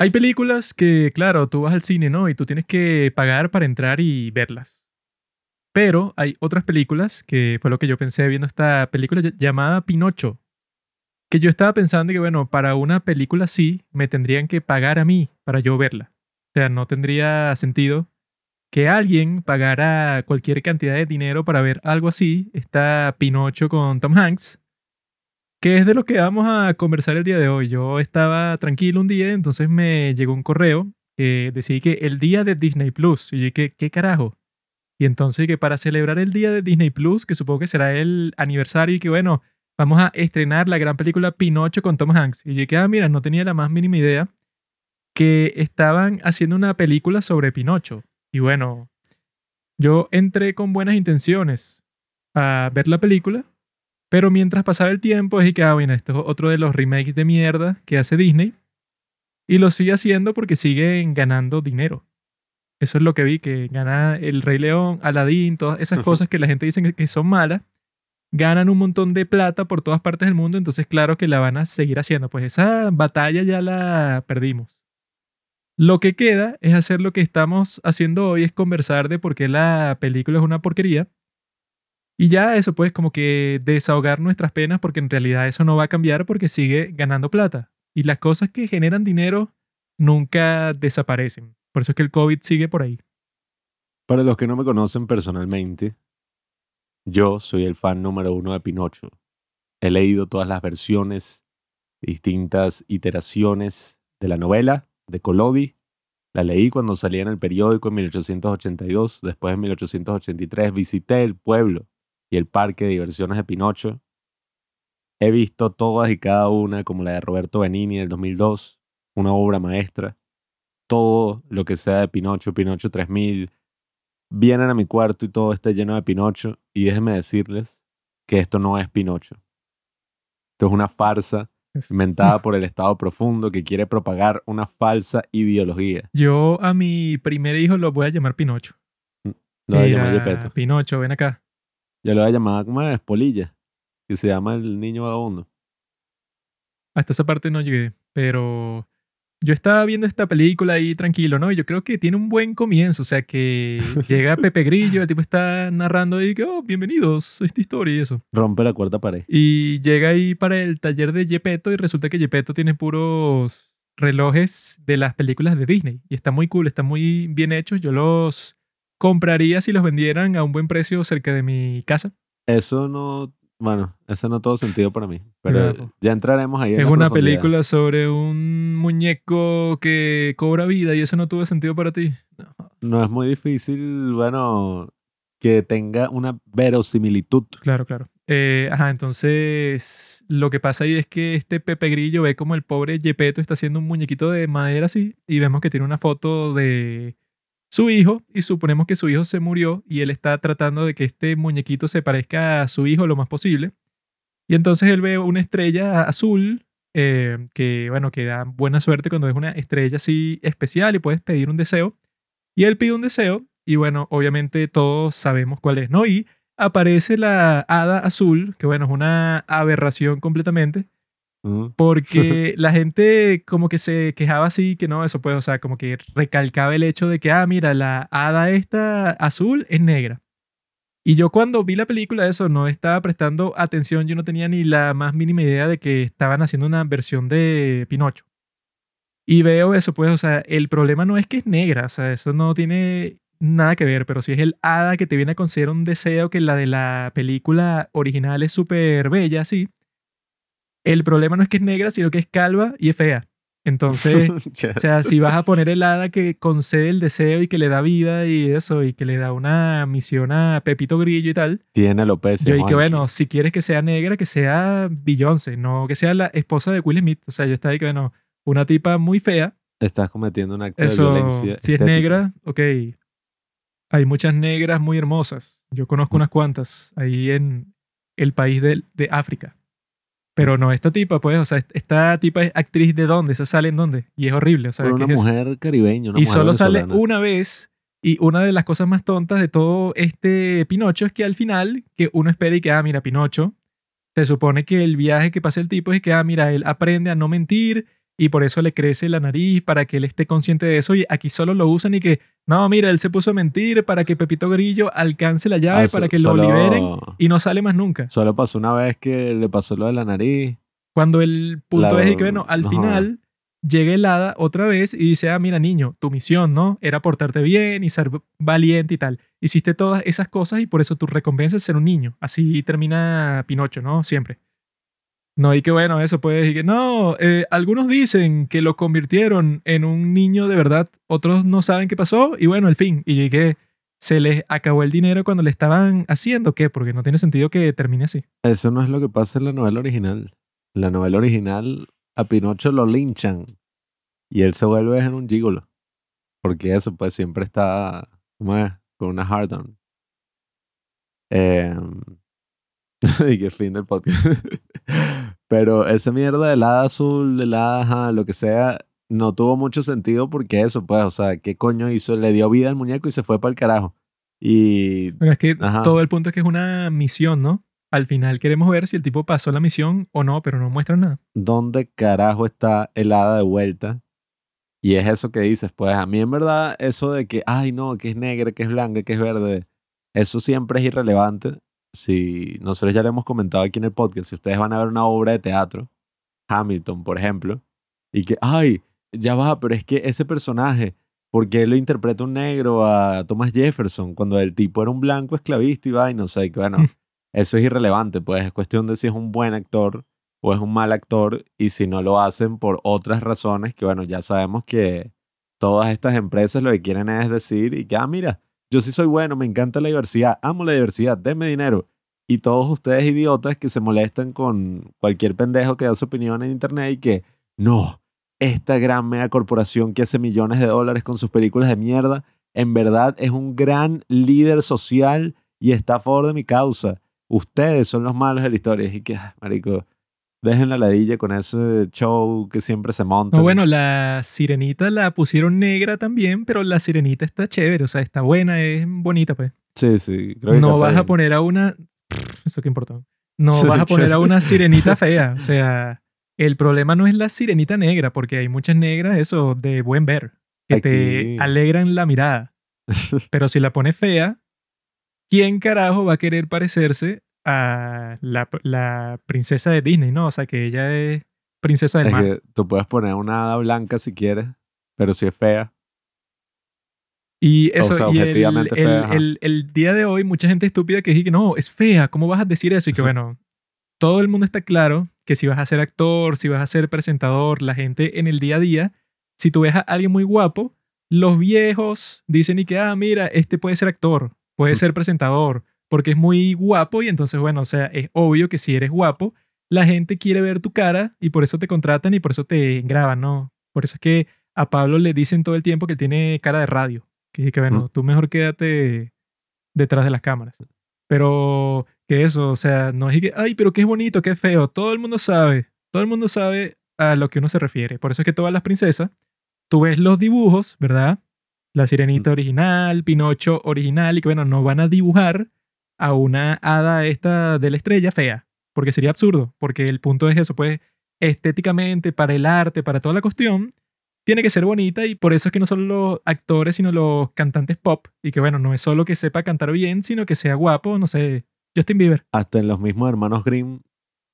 Hay películas que, claro, tú vas al cine, ¿no? Y tú tienes que pagar para entrar y verlas. Pero hay otras películas, que fue lo que yo pensé viendo esta película ll- llamada Pinocho. Que yo estaba pensando que, bueno, para una película así, me tendrían que pagar a mí para yo verla. O sea, no tendría sentido que alguien pagara cualquier cantidad de dinero para ver algo así. Está Pinocho con Tom Hanks, que es de lo que vamos a conversar el día de hoy. Yo estaba tranquilo un día, entonces me llegó un correo que decía que el día de Disney Plus. Y yo dije, ¿qué carajo? Y entonces que para celebrar el día de Disney Plus, que supongo que será el aniversario y que bueno, vamos a estrenar la gran película Pinocho con Tom Hanks. Y yo dije, ah, mira, no tenía la más mínima idea que estaban haciendo una película sobre Pinocho. Y bueno, yo entré con buenas intenciones a ver la película, pero mientras pasaba el tiempo dije que, ah, bueno, esto es otro de los remakes de mierda que hace Disney. Y lo sigue haciendo porque siguen ganando dinero. Eso es lo que vi, que gana el Rey León, Aladdin, todas esas cosas que la gente dice que- que son malas, ganan un montón de plata por todas partes del mundo, entonces claro que la van a seguir haciendo. Pues esa batalla ya la perdimos. Lo que queda es hacer lo que estamos haciendo hoy, es conversar de por qué la película es una porquería. Y ya eso, pues como que desahogar nuestras penas, porque en realidad eso no va a cambiar porque sigue ganando plata. Y las cosas que generan dinero nunca desaparecen. Por eso es que el COVID sigue por ahí. Para los que no me conocen personalmente, yo soy el fan número uno de Pinocho. He leído todas las versiones, distintas iteraciones de la novela de Collodi. La leí cuando salía en el periódico en 1882. Después en 1883 visité el pueblo y el parque de diversiones de Pinocho. He visto todas y cada una, como la de Roberto Benini del 2002, una obra maestra. Todo lo que sea de Pinocho, Pinocho 3000, vienen a mi cuarto y todo está lleno de Pinocho. Y déjenme decirles que esto no es Pinocho. Esto es una farsa inventada por el Estado profundo que quiere propagar una falsa ideología. Yo a mi primer hijo lo voy a llamar Pinocho. Lo voy a llamar. Pinocho, ven acá. Yo lo voy a llamar como es Polilla, que se llama el niño vagabundo. Hasta esa parte no llegué, pero yo estaba viendo esta película ahí tranquilo, ¿no? Y yo creo que tiene un buen comienzo, o sea que llega Pepe Grillo, el tipo está narrando y que, oh, bienvenidos a esta historia y eso. Rompe la cuarta pared. Y llega ahí para el taller de Gepetto y resulta que Gepetto tiene puros relojes de las películas de Disney. Y está muy cool, están muy bien hechos. Yo los compraría si los vendieran a un buen precio cerca de mi casa. Eso no, bueno, eso no todo sentido para mí. Pero Claro. ya entraremos ahí. en Es la una película sobre un muñeco que cobra vida y eso no tuvo sentido para ti. No. No es muy difícil, bueno, que tenga una verosimilitud. Claro, claro. Eh, ajá, entonces lo que pasa ahí es que este Pepe Grillo ve como el pobre Gepetto está haciendo un muñequito de madera así y vemos que tiene una foto de su hijo y suponemos que su hijo se murió y él está tratando de que este muñequito se parezca a su hijo lo más posible. Y entonces él ve una estrella azul eh, que, bueno, que da buena suerte cuando es una estrella así especial y puedes pedir un deseo. Y él pide un deseo y bueno, obviamente todos sabemos cuál es, ¿no? Y aparece la hada azul, que bueno, es una aberración completamente. Porque la gente como que se quejaba así, que no, eso pues, o sea, como que recalcaba el hecho de que, ah, mira, la hada esta azul es negra. Y yo cuando vi la película de eso no estaba prestando atención, yo no tenía ni la más mínima idea de que estaban haciendo una versión de Pinocho. Y veo eso, pues, o sea, el problema no es que es negra, o sea, eso no tiene nada que ver, pero si es el hada que te viene a conceder un deseo que la de la película original es súper bella, sí. El problema no es que es negra, sino que es calva y es fea. Entonces, ¿Qué o sea, si vas a poner el hada que concede el deseo y que le da vida y eso, y que le da una misión a Pepito Grillo y tal, Tiene alopecia. yo Juanqui. bueno, si quieres que sea negra, que sea Beyoncé, no que sea la esposa de Will Smith. O sea, yo estaba ahí que, bueno, una tipa muy fea, Estás cometiendo un acto eso, de violencia. si es negra, ok. Hay muchas negras muy hermosas. Yo conozco Mm. unas cuantas ahí en el país de, de África. Pero no esta tipa, pues, o sea, esta tipa es actriz de dónde, esa sale en dónde. Y es horrible, o sea, ¿qué una es eso? mujer caribeña. una y mujer solo sale una vez. Y una de las cosas más tontas de todo este Pinocho es que al final, que uno espera y que, ah, mira, Pinocho, se supone que el viaje que pasa el tipo es que, ah, mira, él aprende a no mentir y por eso le crece la nariz para que él esté consciente de eso y aquí solo lo usan y que, no, mira, él se puso a mentir para que Pepito Grillo alcance la llave Ah, para so- que lo solo- liberen y no sale más nunca. Solo pasó una vez que le pasó lo de la nariz. Cuando el punto La- es que, bueno, al no final llega el hada otra vez y dice, ah, mira, niño, tu misión, ¿no? Era portarte bien y ser valiente y tal. Hiciste todas esas cosas y por eso tu recompensa es ser un niño. Así termina Pinocho, ¿no? Siempre. No, y que bueno, eso puede decir que no, eh, algunos dicen que lo convirtieron en un niño de verdad, otros no saben qué pasó y bueno, el fin. Y que se les acabó el dinero cuando le estaban haciendo, ¿qué? Porque no tiene sentido que termine así. Eso no es lo que pasa en la novela original. En la novela original, a Pinocho lo linchan y él se vuelve en un gigolo. Porque eso, pues siempre está, ¿cómo es? Con una hard on. Em, y que fin del podcast. Pero esa mierda del hada azul, del hada, ajá, lo que sea, no tuvo mucho sentido porque eso, pues, o sea, ¿qué coño hizo? Le dio vida al muñeco y se fue para el carajo. Y Pero es que Ajá. todo el punto es que es una misión, ¿no? Al final queremos ver si el tipo pasó la misión o no, pero no muestran nada. ¿dónde carajo está el hada de vuelta? Y es eso que dices, pues a mí en verdad eso de que, ay no, que es negra, que es blanca, que es verde, eso siempre es irrelevante. Si nosotros ya lo hemos comentado aquí en el podcast, si ustedes van a ver una obra de teatro, Hamilton, por ejemplo, y que, ay, ya va, pero es que ese personaje, ¿por qué lo interpreta un negro a Thomas Jefferson cuando el tipo era un blanco esclavista y va y no sé, que bueno, eso es irrelevante, pues es cuestión de si es un buen actor o es un mal actor y si no lo hacen por otras razones que bueno, ya sabemos que todas estas empresas lo que quieren es decir y que, ah, mira, yo sí soy bueno, me encanta la diversidad, amo la diversidad, denme dinero. Y todos ustedes idiotas que se molestan con cualquier pendejo que da su opinión en internet y que, no, esta gran mega corporación que hace millones de dólares con sus películas de mierda, en verdad es un gran líder social y está a favor de mi causa. Ustedes son los malos de la historia. Y que, ah, marico, dejen la ladilla con ese show que siempre se monta. No, bueno, la sirenita la pusieron negra también, pero la sirenita está chévere, o sea, está buena, es bonita, pues. Sí, sí. creo que No vas a poner a una... Eso qué importa. No vas a poner a una sirenita fea, o sea, el problema no es la sirenita negra, porque hay muchas negras, eso, de buen ver, que te alegran la mirada. Pero si la pones fea, ¿quién carajo va a querer parecerse a la, la princesa de Disney, no? O sea, que ella es princesa del Es mar. que tú puedes poner una hada blanca si quieres, pero si es fea. Y eso, sea, y el, fea, el- el día de hoy, mucha gente estúpida que dice que no, es fea, ¿cómo vas a decir eso? Y que bueno, todo el mundo está claro que si vas a ser actor, si vas a ser presentador, la gente en el día a día, si tú ves a alguien muy guapo, los viejos dicen y que, ah, mira, este puede ser actor, puede ser presentador, porque es muy guapo y entonces, bueno, o sea, es obvio que si eres guapo, la gente quiere ver tu cara y por eso te contratan y por eso te graban, ¿no? Por eso es que a Pablo le dicen todo el tiempo que tiene cara de radio. Que, que bueno, Mm. tú mejor quédate detrás de las cámaras. Pero que eso, o sea, no es que, ay, pero qué bonito, qué feo. Todo el mundo sabe, todo el mundo sabe a lo que uno se refiere. Por eso es que todas las princesas, tú ves los dibujos, ¿verdad? La sirenita Mm. original, Pinocho original, y que bueno, no van a dibujar a una hada esta de la estrella fea, porque sería absurdo, porque el punto es eso, pues estéticamente, para el arte, para toda la cuestión, tiene que ser bonita y por eso es que no solo los actores, sino los cantantes pop, y que bueno, no es solo que sepa cantar bien, sino que sea guapo, no sé, Justin Bieber. Hasta en los mismos hermanos Grimm,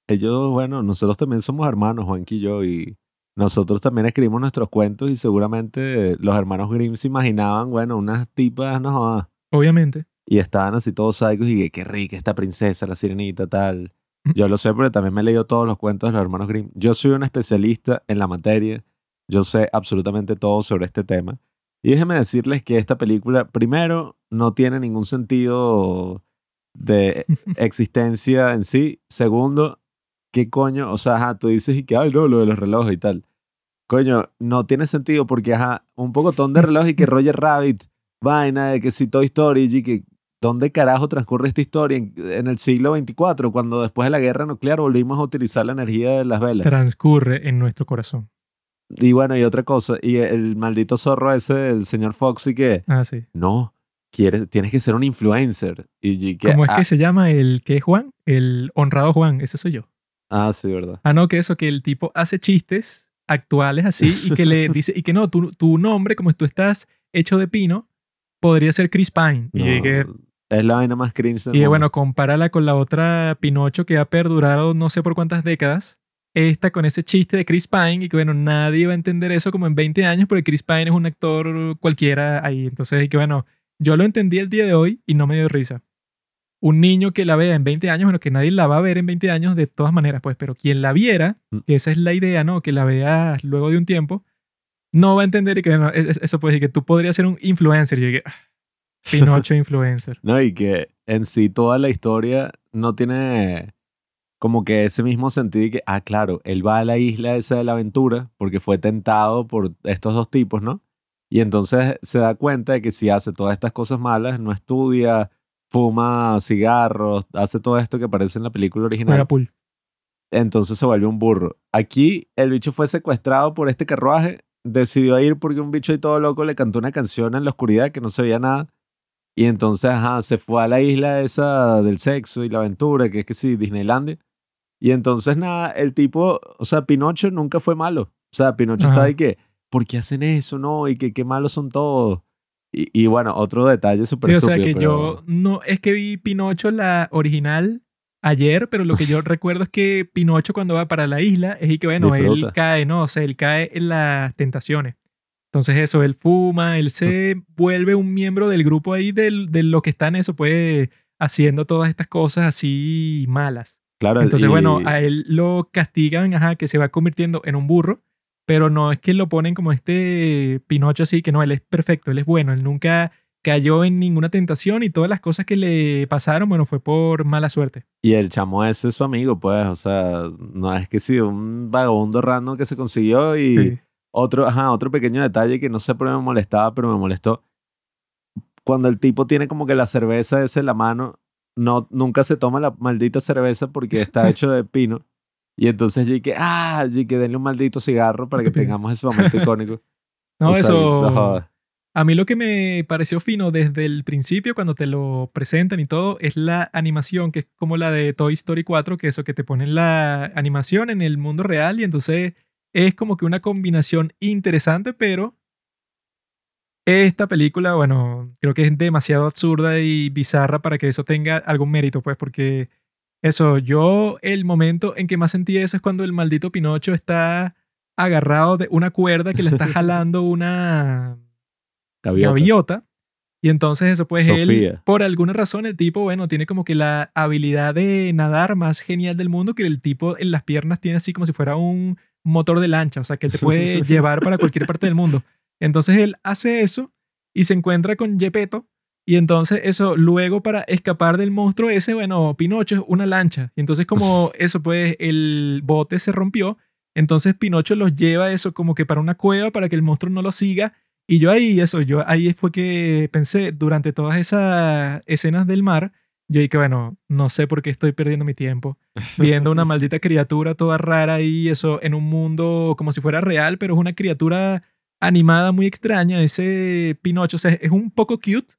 ellos, bueno, nosotros también somos hermanos, Juanqui y yo, y nosotros también escribimos nuestros cuentos y seguramente los hermanos Grimm se imaginaban, bueno, unas tipas, no jodas, Obviamente. Y estaban así todos psicos y que qué rica esta princesa, la sirenita, tal. Yo lo sé porque también me he leído todos los cuentos de los hermanos Grimm. Yo soy un especialista en la materia. Yo sé absolutamente todo sobre este tema. Y déjenme decirles que esta película, primero, no tiene ningún sentido de existencia en sí. Segundo, ¿qué coño? O sea, ajá, tú dices y que, ay, no, lo de los relojes y tal. Coño, no tiene sentido porque, ajá, un pocotón de reloj y que Roger Rabbit, vaina de que si Toy Story y que, ¿dónde carajo transcurre esta historia? En, en el siglo 24, cuando después de la guerra nuclear volvimos a utilizar la energía de las velas. Transcurre en nuestro corazón. Y bueno, y otra cosa, y el maldito zorro ese, el señor Foxy, que Ah, sí. no, quieres, tienes que ser un influencer. Y, que, ¿Cómo es ah, que se llama el que es Juan? El honrado Juan, ese soy yo. ah, sí, verdad. Ah, no, que eso, que el tipo hace chistes actuales así y que le dice, y que no, tu, tu nombre, como tú estás hecho de pino, podría ser Chris Pine. y dije, es la vaina más cringe del y mundo. bueno, compárala con la otra Pinocho que ha perdurado no sé por cuántas décadas. Esta con ese chiste de Chris Pine y que bueno, nadie va a entender eso como en 20 años porque Chris Pine es un actor cualquiera ahí. Entonces, y que bueno, yo lo entendí el día de hoy y no me dio risa. Un niño que la vea en 20 años, bueno, que nadie la va a ver en 20 años de todas maneras, pues, pero quien la viera, Mm. que esa es la idea, ¿no? Que la vea luego de un tiempo, no va a entender y que bueno, es- es- eso puede decir que tú podrías ser un influencer. Y yo dije, "Ah, Pinocho influencer. No, y que en sí toda la historia no tiene como que ese mismo sentido y que, ah, claro, él va a la isla esa de la aventura porque fue tentado por estos dos tipos, ¿no? Y entonces se da cuenta de que si hace todas estas cosas malas, no estudia, fuma cigarros, hace todo esto que aparece en la película original, Juega pool. entonces se vuelve un burro. Aquí el bicho fue secuestrado por este carruaje, decidió ir porque un bicho ahí todo loco le cantó una canción en la oscuridad que no se veía nada. Y entonces, ajá, se fue a la isla esa del sexo y la aventura, que es que sí, Disneylandia. Y entonces, nada, el tipo, o sea, Pinocho nunca fue malo. O sea, Pinocho está Ajá. ahí que, ¿por qué hacen eso? No, y que qué malos son todos. Y, y bueno, otro detalle súper Sí, o sea que pero- yo no es que vi Pinocho la original ayer, pero lo que yo recuerdo es que Pinocho cuando va para la isla es y que bueno, él Disfruta. cae, no, o sea, él cae en las tentaciones. Entonces eso, él fuma, él se vuelve un miembro del grupo ahí del- de lo que están eso, pues haciendo todas estas cosas así malas. Claro, Entonces, bueno, y- a él lo castigan, ajá, que se va convirtiendo en un burro, pero no es que lo ponen como este Pinocho así, que no, él es perfecto, él es bueno, él nunca cayó en ninguna tentación y todas las cosas que le pasaron, bueno, fue por mala suerte. Y el chamo ese es su amigo, pues, o sea, no es que sí, un vagabundo random que se consiguió y Sí. Otro, ajá, otro pequeño detalle que no sé por qué me molestaba, pero me molestó. Cuando el tipo tiene como que la cerveza esa en la mano, no, nunca se toma la maldita cerveza porque está hecho de pino. Y entonces yo que, ah, yo que denle un maldito cigarro para que tengamos ese momento icónico. No, O sea, eso... no. A mí lo que me pareció fino desde el principio, cuando te lo presentan y todo, es la animación, que es como la de Toy Story 4, que eso que te ponen la animación en el mundo real y entonces es como que una combinación interesante, pero esta película, bueno, creo que es demasiado absurda y bizarra para que eso tenga algún mérito, pues, porque eso, yo el momento en que más sentí eso es cuando el maldito Pinocho está agarrado de una cuerda que le está jalando una Gaviota. gaviota. Y entonces eso, pues él, por alguna razón, el tipo, bueno, tiene como que la habilidad de nadar más genial del mundo, que el tipo en las piernas tiene así como si fuera un motor de lancha, o sea, que él te puede llevar para cualquier parte del mundo. Entonces él hace eso y se encuentra con Gepetto. Y entonces eso, luego para escapar del monstruo ese, bueno, Pinocho es una lancha. Y entonces como eso, pues el bote se rompió. Entonces Pinocho los lleva eso como que para una cueva para que el monstruo no lo siga. Y yo ahí, eso, yo ahí fue que pensé, durante todas esas escenas del mar, yo dije, bueno, no sé por qué estoy perdiendo mi tiempo viendo una maldita criatura toda rara ahí, eso, en un mundo como si fuera real, pero es una criatura animada muy extraña, ese Pinocho, o sea, es un poco cute,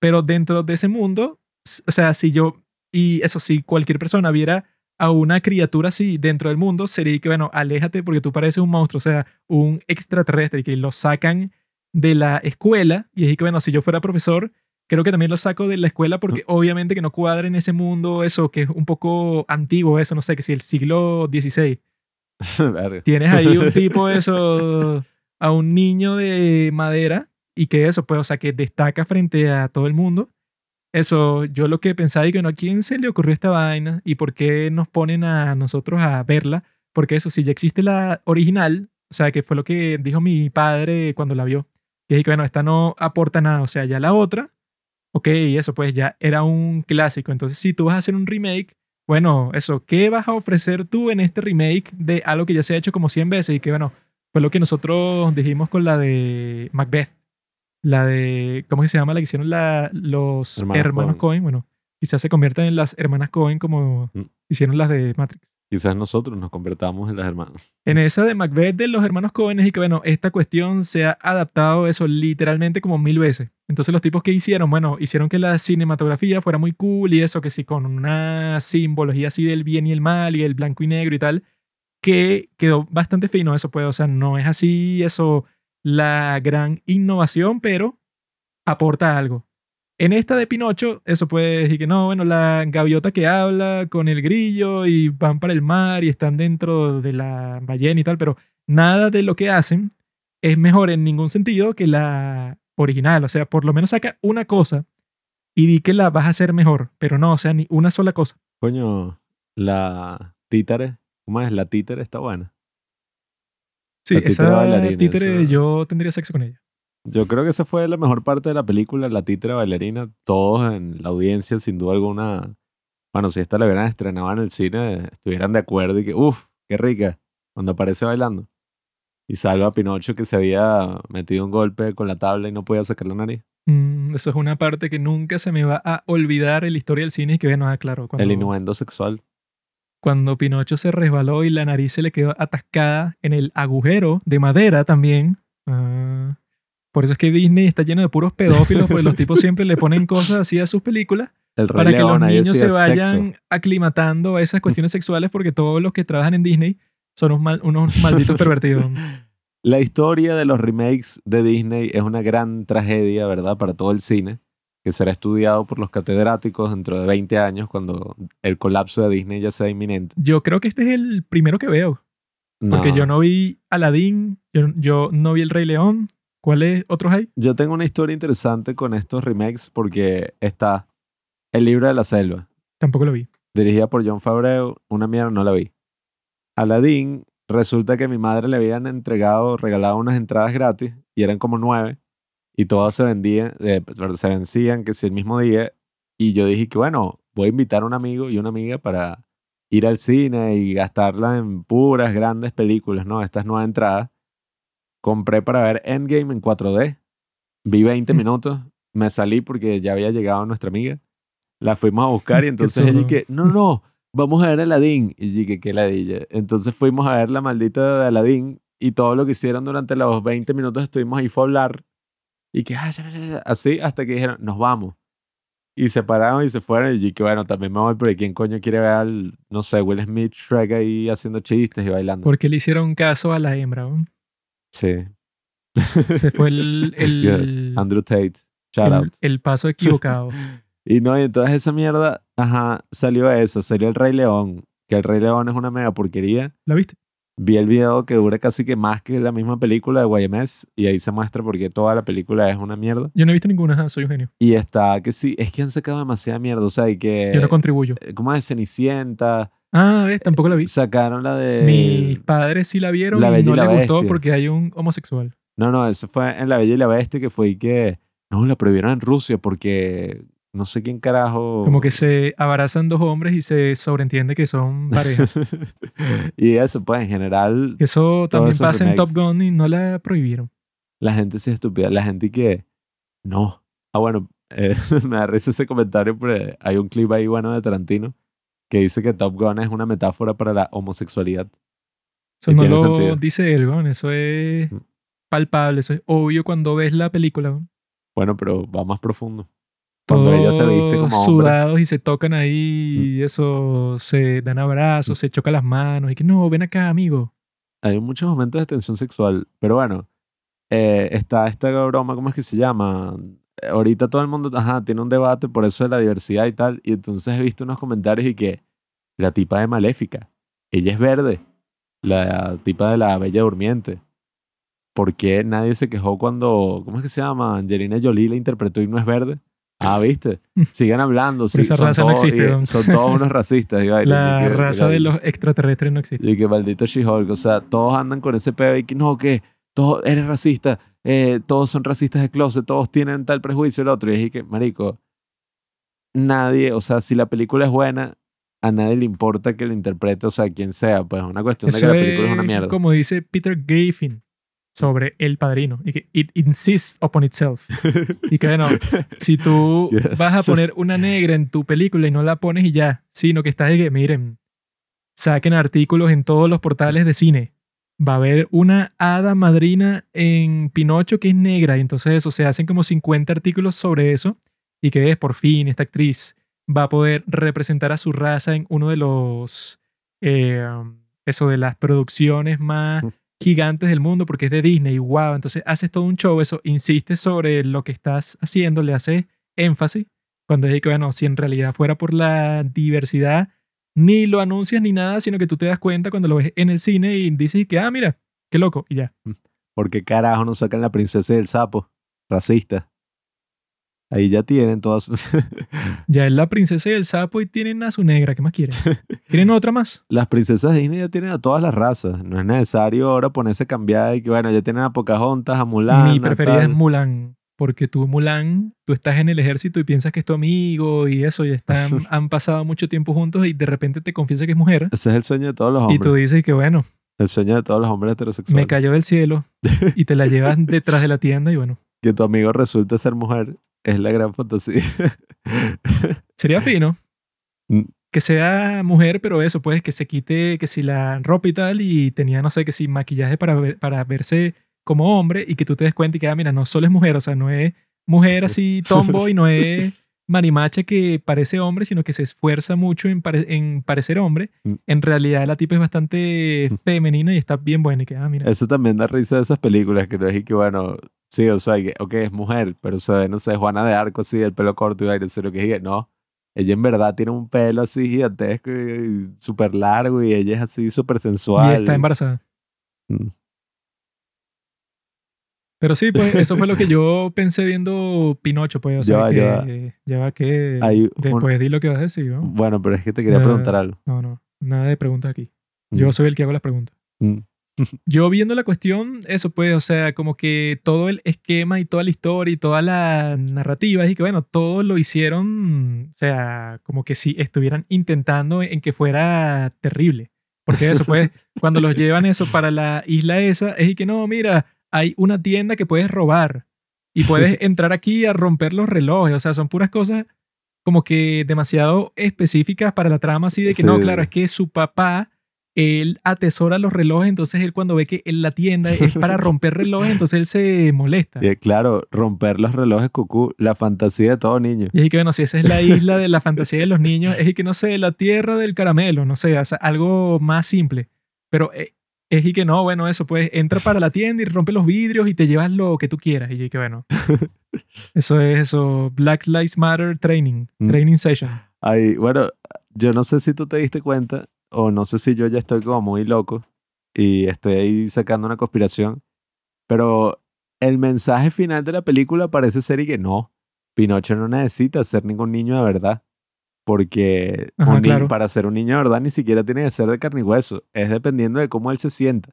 pero dentro de ese mundo, o sea, si yo, y eso sí, cualquier persona viera a una criatura así dentro del mundo, sería que, bueno, aléjate porque tú pareces un monstruo, o sea, un extraterrestre, y que lo sacan de la escuela, y es que, bueno, si yo fuera profesor, creo que también lo saco de la escuela porque obviamente que no cuadra en ese mundo eso, que es un poco antiguo, eso, no sé, que si el siglo XVI. Tienes ahí un tipo eso, a un niño de madera y que eso, pues, o sea, que destaca frente a todo el mundo. Eso, yo lo que pensaba y que no, ¿a quién se le ocurrió esta vaina? ¿Y por qué nos ponen a nosotros a verla? Porque eso, si ya existe la original, o sea, que fue lo que dijo mi padre cuando la vio, que dije bueno, esta no aporta nada, o sea, ya la otra, ok, eso pues ya era un clásico. Entonces, si tú vas a hacer un remake, bueno, eso, ¿qué vas a ofrecer tú en este remake de algo que ya se ha hecho como 100 veces? Y que, bueno, fue lo que nosotros dijimos con la de Macbeth. La de, ¿cómo que se llama? La que hicieron la, los Hermanos hermanos, Cohen. Bueno, quizás se conviertan en las hermanas Cohen como Mm. hicieron las de Matrix. Quizás nosotros nos convertamos en las hermanas. En esa de Macbeth de los hermanos Cohen y que, bueno, esta cuestión se ha adaptado eso literalmente como mil veces. Entonces los tipos que hicieron, bueno, hicieron que la cinematografía fuera muy cool y eso, que sí, con una simbología así del bien y el mal y el blanco y negro y tal, que quedó bastante fino eso, pues, o sea, no es así eso la gran innovación, pero aporta algo. En esta de Pinocho, eso puede decir que no, bueno, la gaviota que habla con el grillo y van para el mar y están dentro de la ballena y tal, pero nada de lo que hacen es mejor en ningún sentido que la original. O sea, por lo menos saca una cosa y di que la vas a hacer mejor, pero no, o sea, ni una sola cosa. Coño, la títere, ¿cómo es? La títere está buena. Sí, La títere esa títere yo tendría sexo con ella. Yo creo que esa fue la mejor parte de la película, la títere bailarina. Todos en la audiencia, sin duda alguna, bueno, si esta la hubieran estrenado en el cine, estuvieran de acuerdo y que, uff, qué rica, cuando aparece bailando. Y salva a Pinocho que se había metido un golpe con la tabla y no podía sacar la nariz. Mm, eso es una parte que nunca se me va a olvidar en la historia del cine y que, bueno, ah, claro, cuando, El innuendo sexual. cuando Pinocho se resbaló y la nariz se le quedó atascada en el agujero de madera también. Ah, por eso es que Disney está lleno de puros pedófilos, porque los tipos siempre le ponen cosas así a sus películas para que los León, niños se vayan sexo. aclimatando a esas cuestiones sexuales, porque todos los que trabajan en Disney son unos, mal- unos malditos pervertidos. La historia de los remakes de Disney es una gran tragedia, ¿verdad? Para todo el cine, que será estudiado por los catedráticos dentro de 20 años, cuando el colapso de Disney ya sea inminente. Yo creo que este es el primero que veo, porque yo no vi Aladdin, yo, yo no vi El Rey León. ¿Cuáles otros hay? Yo tengo una historia interesante con estos remakes porque está El libro de la selva, Tampoco lo vi. dirigida por John Favreau, una mierda, no la vi. Aladdin, resulta que mi madre le habían entregado, regalado unas entradas gratis y eran como nueve y todas se vendían, eh, se vencían que si el mismo día y yo dije que bueno, voy a invitar a un amigo y una amiga para ir al cine y gastarla en puras grandes películas, ¿no? Estas nuevas entradas. Compré para ver Endgame en 4D. Vi 20 Mm. minutos, me salí porque ya había llegado nuestra amiga. La fuimos a buscar y entonces ella dije, no, no, vamos a ver Aladdin. Y dije, qué ladilla. Entonces fuimos a ver la maldita de Aladdin y todo lo que hicieron durante los 20 minutos estuvimos ahí fue a hablar. Y que, "Ah, ya, ya, ya", así, hasta que dijeron, nos vamos. Y se pararon y se fueron. Y dije, bueno, también me voy, porque ¿quién coño quiere ver al, no sé, Will Smith, Shrek ahí haciendo chistes y bailando? Porque le hicieron caso a la hembra. ¿no? Sí. Se fue el, el, Yes, Andrew Tate. Shout el, out. el paso equivocado. Y no, y entonces esa mierda, ajá, salió eso, salió el Rey León, que el Rey León es una mega porquería. ¿La viste? Vi el video que dura casi que más que la misma película de YMS y ahí se muestra porque toda la película es una mierda. Yo no he visto ninguna, ajá, soy un genio. Y está que sí, es que han sacado demasiada mierda, o sea, y que... Yo no contribuyo. eh, ¿Cómo es? Cenicienta. Ah, ves, tampoco la vi. Sacaron la de... Mis padres sí la vieron La y no les gustó Bestia. porque hay un homosexual. No, no, eso fue en La Bella y la Bestia que fue y que... No, la prohibieron en Rusia porque no sé quién carajo... Como que se abrazan dos hombres y se sobreentiende que son pareja. y eso, pues en general, eso también pasa en Top. Gun y no la prohibieron. la gente sí es estúpida. La gente que... No. Ah, bueno, eh, me da risa ese comentario porque hay un clip ahí bueno de Tarantino que dice que Top Gun es una metáfora para la homosexualidad. Eso Y no lo sentido. dice él, weón. Eso es Mm. palpable, eso es obvio cuando ves la película. weón. Bueno, pero va más profundo. Cuando ella se viste como hombre. sudados y se tocan ahí y eso, se dan abrazos, se chocan las manos y que no, ven acá, amigo. Hay muchos momentos de tensión sexual, pero bueno, eh, está esta broma, ¿cómo es que se llama? Ahorita todo el mundo, ajá, tiene un debate por eso de la diversidad y tal, y entonces he visto unos comentarios y que la tipa de Maléfica, ella es verde, la tipa de la Bella Durmiente. ¿Por qué nadie se quejó cuando, ¿cómo es que se llama? Angelina Jolie la interpretó y no es verde. Ah, ¿viste? Sigan hablando. sí, esa son raza no todos- existe, y-. Son todos unos racistas. y La y que- raza de los extraterrestres no existe. y que maldito She-Hulk, o sea, todos andan con ese pedo y que no, que todos eres racista, eh, todos son racistas de closet, todos tienen tal prejuicio el otro. Y es que, marico, nadie, o sea, si la película es buena, a nadie le importa que la interprete, o sea, quien sea, pues es una cuestión de que la película es una mierda. como dice Peter Griffin sobre El Padrino. Y que it insists upon itself. Y que no, si tú Yes. vas a poner una negra en tu película y no la pones y ya, sino que estás de que, miren, saquen artículos en todos los portales de cine. Va a haber una hada madrina en Pinocho que es negra y entonces eso, se hacen como 50 artículos sobre eso y que es por fin esta actriz va a poder representar a su raza en uno de los eh, eso de las producciones más Mm. gigantes del mundo porque es de Disney, wow, entonces haces todo un show, eso, insistes sobre lo que estás haciendo, le haces énfasis, cuando es que, bueno, si en realidad fuera por la diversidad, ni lo anuncias ni nada, sino que tú te das cuenta cuando lo ves en el cine y dices que, ah, mira, qué loco, y ya. ¿Por qué carajo no sacan la princesa y el sapo? Racista. Ahí ya tienen todas. Ya es la princesa y el sapo y tienen a su negra, ¿qué más quieren? ¿Quieren otra más? las princesas de Disney ya tienen a todas las razas. No es necesario ahora ponerse a cambiar y que, bueno, ya tienen a Pocahontas, a Mulan. Mi preferida es Mulan, porque tú Mulan, tú estás en el ejército y piensas que es tu amigo y eso, y están, han pasado mucho tiempo juntos y de repente te confiesa que es mujer. Ese es el sueño de todos los Y hombres. tú dices que bueno, El sueño de todos los hombres heterosexuales. me cayó del cielo y te la llevas detrás de la tienda y bueno, Que tu amigo resulte ser mujer es la gran fantasía. sería fino. Mm. Que sea mujer, pero eso, pues, que se quite, que si la ropa y tal, y tenía, no sé, que si maquillaje para, ver- para verse como hombre, y que tú te des cuenta y que, ah, mira, no solo es mujer, o sea, no es mujer así tomboy, no es marimacha que parece hombre, sino que se esfuerza mucho en, pare- en parecer hombre. Mm. En realidad la tipa es bastante femenina y está bien buena, y que, ah, mira. Eso también da risa de esas películas que no es y que, bueno, sí, o sea, que, ok, es mujer, pero se ve, no sé, Juana de Arco así, el pelo corto y aire, lo que es, no. Ella en verdad tiene un pelo así gigantesco y súper largo y ella es así súper Y sensual. está embarazada. Mm. Pero sí, pues eso fue lo que yo pensé viendo Pinocho, pues. O Ya sea, va, que ya va. ya va que Hay un- después di lo que vas a decir, ¿no? Bueno, pero es que te quería Ya. preguntar algo. No, no, nada de preguntas aquí. Yo Mm, soy el que hago las preguntas. mm. Yo viendo la cuestión, eso pues, o sea, como que todo el esquema y toda la historia y toda la narrativa, y que bueno, todo lo hicieron, o sea, como que si estuvieran intentando en que fuera terrible. Porque eso pues, cuando los llevan eso para la isla esa, es y que no, mira, hay una tienda que puedes robar y puedes entrar aquí a romper los relojes, o sea, son puras cosas como que demasiado específicas para la trama, así de que no, claro, es que su papá él atesora los relojes, entonces él cuando ve que en la tienda es para romper relojes, entonces él se molesta. Y, claro, romper los relojes cucú, la fantasía de todo niño. Y es que, bueno, si esa es la isla de la fantasía de los niños, es que, no sé, la tierra del caramelo, no sé, o sea, algo más simple. Pero eh, es y que no, bueno, eso, pues entra para la tienda y rompe los vidrios y te llevas lo que tú quieras. Y que, bueno, eso es eso, Black Lives Matter Training, Mm. Training Session. Ay, bueno, yo no sé si tú te diste cuenta o no sé si yo ya estoy como muy loco y estoy ahí sacando una conspiración, pero el mensaje final de la película parece ser y que no, Pinocho no necesita ser ningún niño de verdad, porque Ajá, un ni- claro. para ser un niño de verdad ni siquiera tiene que ser de carne y hueso, es dependiendo de cómo él se sienta.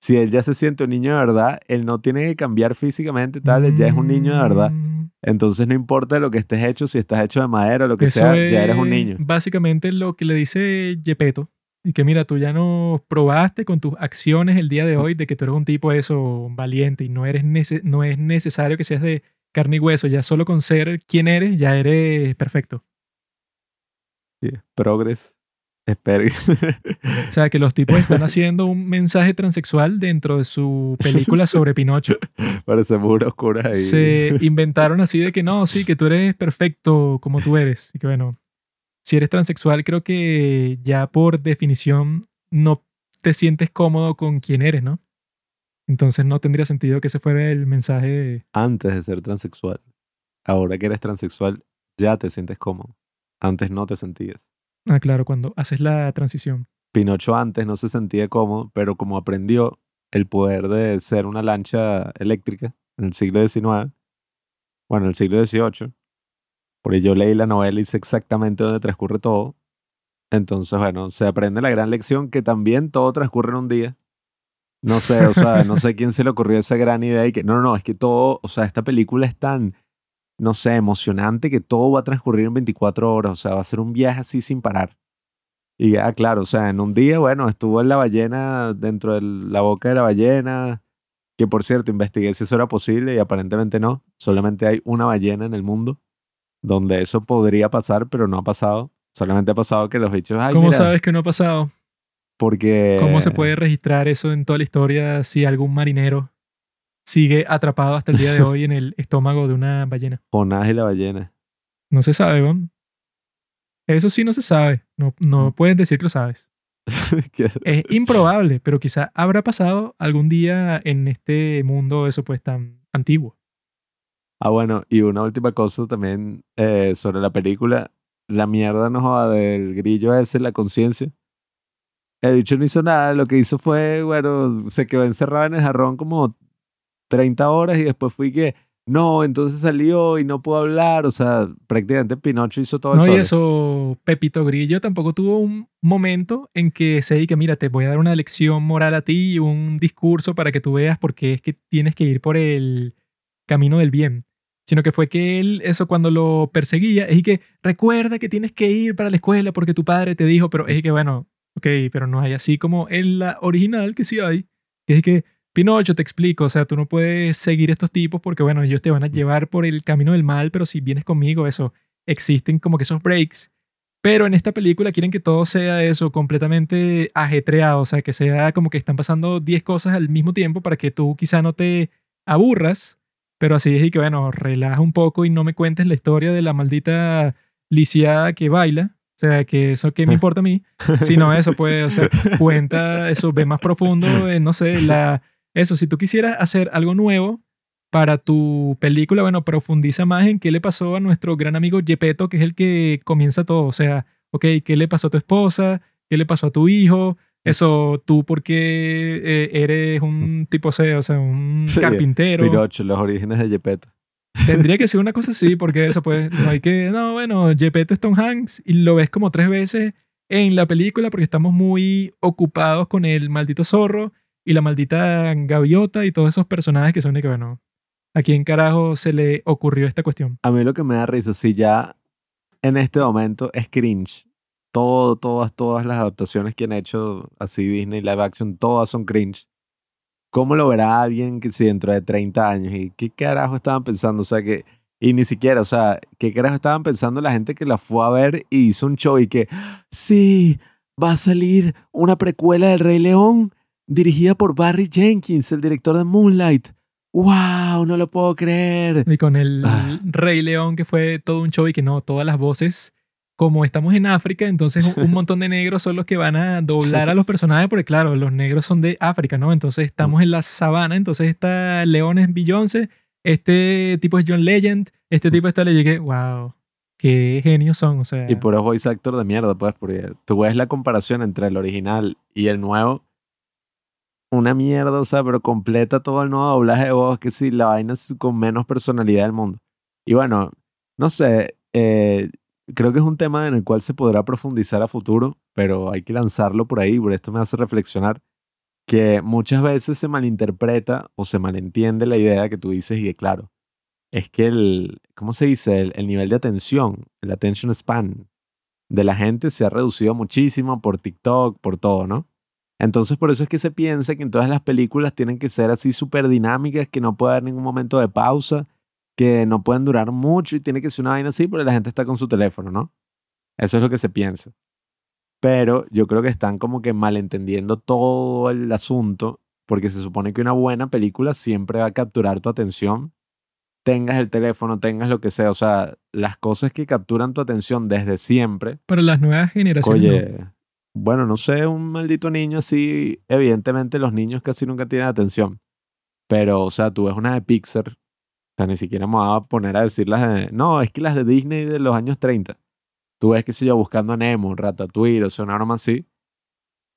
Si él ya se siente un niño de verdad, él no tiene que cambiar físicamente, tal, él ya es un niño de verdad. Mm, Entonces no importa lo que estés hecho, si estás hecho de madera o lo que Eso sea, ya eres un niño. Básicamente lo que le dice Gepetto. Y que mira, tú ya no probaste con tus acciones el día de hoy de que tú eres un tipo eso valiente y no, eres nece- no es necesario que seas de carne y hueso. Ya solo con ser quien eres, ya eres perfecto. Progress. Espero. O sea, que los tipos están haciendo un mensaje transexual dentro de su película sobre Pinocho. Parecemos una oscura ahí. Se inventaron así de que no, sí, que tú eres perfecto como tú eres. Y que bueno, si eres transexual, creo que ya por definición no te sientes cómodo con quien eres, ¿no? Entonces no tendría sentido que ese fuera el mensaje. Antes de ser transexual. Ahora que eres transexual, ya te sientes cómodo. Antes no te sentías. Ah, claro, cuando haces la transición. Pinocho antes no se sentía cómodo, pero como aprendió el poder de ser una lancha eléctrica en el siglo XIX, bueno, en el siglo XVIII, porque yo leí la novela y sé exactamente dónde transcurre todo. Entonces, bueno, se aprende la gran lección que también todo transcurre en un día. No sé, o sea, no sé quién se le ocurrió esa gran idea y que, no, no, no, es que todo, o sea, esta película es tan, no sé, emocionante que todo va a transcurrir en 24 horas, o sea, va a ser un viaje así sin parar. Y ya, claro, o sea, en un día, bueno, estuvo en la ballena, dentro de la boca de la ballena, que por cierto, investigué si eso era posible y aparentemente no. Solamente hay una ballena en el mundo donde eso podría pasar, pero no ha pasado. Solamente ha pasado que los bichos, ay, ¿Cómo mira, sabes que no ha pasado? porque... ¿Cómo se puede registrar eso en toda la historia si algún marinero sigue atrapado hasta el día de hoy en el estómago de una ballena? Jonás y la ballena. No se sabe, ¿no? Eso sí no se sabe. No, no Mm. puedes decir que lo sabes. Es improbable, pero quizá habrá pasado algún día en este mundo eso pues tan antiguo. Ah, bueno, y una última cosa también eh, sobre la película. La mierda no joda del grillo ese, la conciencia. El bicho no hizo nada, lo que hizo fue, bueno, se quedó encerrado en el jarrón como 30 horas y después fui que, no, entonces salió y no pudo hablar. O sea, prácticamente Pinocho hizo todo el No, y eso, Pepito Grillo tampoco tuvo un momento en que se diga, mira, te voy a dar una lección moral a ti y un discurso para que tú veas por qué es que tienes que ir por el camino del bien. Sino que fue que él, eso cuando lo perseguía, es que recuerda que tienes que ir para la escuela porque tu padre te dijo, pero es que bueno, ok, pero no hay así como en la original que sí hay, que es que Pinocho, te explico, o sea, tú no puedes seguir estos tipos porque, bueno, ellos te van a llevar por el camino del mal, pero si vienes conmigo, eso, existen como que esos breaks. Pero en esta película quieren que todo sea eso, completamente ajetreado, o sea, que sea como que están pasando 10 cosas al mismo tiempo para que tú quizá no te aburras, pero así es y que, bueno, relaja un poco y no me cuentes la historia de la maldita lisiada que baila. O sea, que eso que me importa a mí, sino eso, pues, o sea, cuenta eso, ve más profundo, en, no sé, la, eso, si tú quisieras hacer algo nuevo para tu película, bueno, profundiza más en qué le pasó a nuestro gran amigo Gepetto, que es el que comienza todo. O sea, ok, ¿qué le pasó a tu esposa? ¿Qué le pasó a tu hijo? Eso, tú porque eh, eres un tipo C, o sea, un Sí, carpintero. Pinocho, los orígenes de Gepetto. Tendría que ser una cosa así, porque eso pues, no hay que, no, bueno, Gepetto es Tom Hanks y lo ves como tres veces en la película porque estamos muy ocupados con el maldito zorro y la maldita gaviota y todos esos personajes que son de que, bueno, ¿a quién carajo se le ocurrió esta cuestión? A mí lo que me da risa, si ya en este momento es cringe. Todo, todas, todas las adaptaciones que han hecho así Disney live action, todas son cringe. ¿Cómo lo verá alguien que si dentro de 30 años? ¿Y qué carajo estaban pensando? O sea, que... Y ni siquiera, o sea, ¿qué carajo estaban pensando la gente que la fue a ver y hizo un show y que, sí, va a salir una precuela del Rey León dirigida por Barry Jenkins, el director de Moonlight. ¡Wow! No lo puedo creer. Y con el Ah. Rey León, que fue todo un show y que no, todas las voces, como estamos en África, entonces un, montón de negros son los que van a doblar a los personajes, porque claro, los negros son de África, ¿no? Entonces estamos en la sabana, entonces está León es Beyoncé, este tipo es John Legend, este tipo está le llegué, wow, qué genios son, o sea, Y puro voice actor de mierda, pues, porque tú ves la comparación entre el original y el nuevo. Una mierda, o sea, pero completa todo el nuevo doblaje de voz, que sí, la vaina es con menos personalidad del mundo. Y bueno, no sé, eh, creo que es un tema en el cual se podrá profundizar a futuro, pero hay que lanzarlo por ahí, por esto me hace reflexionar que muchas veces se malinterpreta o se malentiende la idea que tú dices y que claro, es que el, ¿cómo se dice? El, el nivel de atención, el attention span de la gente se ha reducido muchísimo por TikTok, por todo, ¿no? Entonces por eso es que se piensa que en todas las películas tienen que ser así súper dinámicas, que no puede haber ningún momento de pausa, que no pueden durar mucho y tiene que ser una vaina así porque la gente está con su teléfono, ¿no? Eso es lo que se piensa. Pero yo creo que están como que malentendiendo todo el asunto, porque se supone que una buena película siempre va a capturar tu atención, tengas el teléfono, tengas lo que sea, o sea, las cosas que capturan tu atención desde siempre. para las nuevas generaciones. no. Bueno, no sé, un maldito niño así, evidentemente los niños casi nunca tienen atención, pero, o sea, tú ves una de Pixar, o sea, ni siquiera me voy a poner a decir las de, no, es que las de Disney de los años 30. Tú ves, qué sé yo, buscando a Nemo, Ratatouille, o sea, una broma así.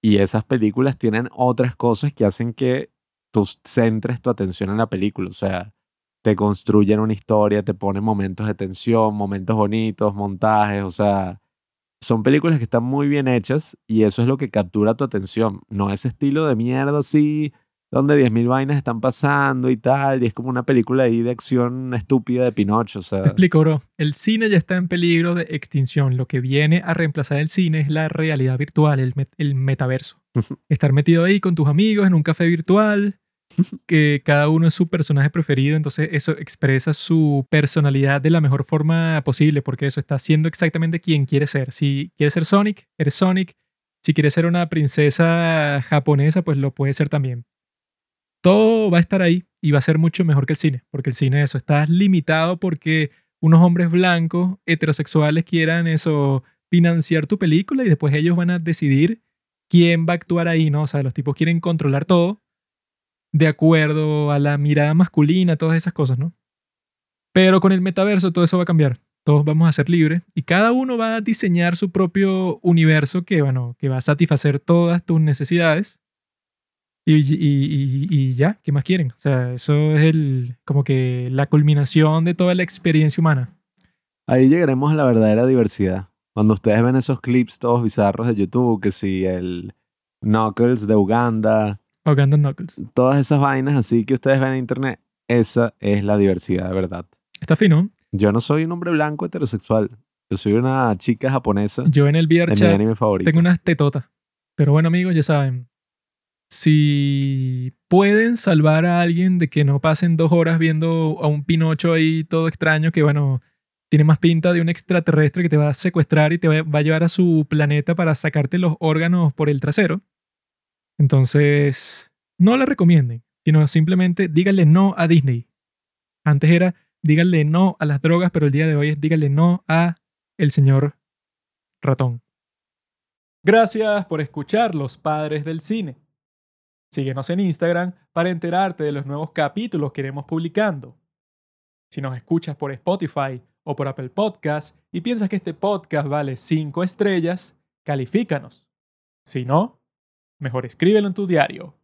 Y esas películas tienen otras cosas que hacen que tú centres tu atención en la película. O sea, te construyen una historia, te ponen momentos de tensión, momentos bonitos, montajes. O sea, son películas que están muy bien hechas y eso es lo que captura tu atención. No ese estilo de mierda así, donde 10.000 vainas están pasando y tal. Y es como una película ahí de acción estúpida de Pinocho. O sea, Te explico, bro. El cine ya está en peligro de extinción. Lo que viene a reemplazar el cine es la realidad virtual, el, met- el metaverso. Estar metido ahí con tus amigos en un café virtual, que cada uno es su personaje preferido, entonces eso expresa su personalidad de la mejor forma posible, porque eso está siendo exactamente quien quiere ser. Si quieres ser Sonic, eres Sonic. Si quieres ser una princesa japonesa, pues lo puedes ser también todo va a estar ahí y va a ser mucho mejor que el cine, porque el cine eso está limitado porque unos hombres blancos heterosexuales quieran eso financiar tu película y después ellos van a decidir quién va a actuar ahí, ¿no? O sea, los tipos quieren controlar todo de acuerdo a la mirada masculina, todas esas cosas, ¿no? Pero con el metaverso todo eso va a cambiar. Todos vamos a ser libres y cada uno va a diseñar su propio universo que, bueno, que va a satisfacer todas tus necesidades. Y, y, y, ya, ¿qué más quieren? O sea, eso es el, como que la culminación de toda la experiencia humana. Ahí llegaremos a la verdadera diversidad. Cuando ustedes ven esos clips todos bizarros de YouTube, que si el Knuckles de Uganda, Uganda Knuckles, todas esas vainas así que ustedes ven en internet, esa es la diversidad de verdad. Está fino. Yo no soy un hombre blanco heterosexual. Yo soy una chica japonesa. Yo en el VR de mi anime favorito. tengo unas tetotas. Pero bueno, amigos, ya saben. Si pueden salvar a alguien de que no pasen dos horas viendo a un Pinocho ahí todo extraño que, bueno, tiene más pinta de un extraterrestre que te va a secuestrar y te va a llevar a su planeta para sacarte los órganos por el trasero. Entonces, no la recomienden, sino simplemente díganle no a Disney. Antes era díganle no a las drogas, pero el día de hoy es díganle no a el señor ratón. Gracias por escuchar Los Padres del Cine. Síguenos en Instagram para enterarte de los nuevos capítulos que iremos publicando. Si nos escuchas por Spotify o por Apple Podcast y piensas que este podcast vale 5 estrellas, califícanos. Si no, mejor escríbelo en tu diario.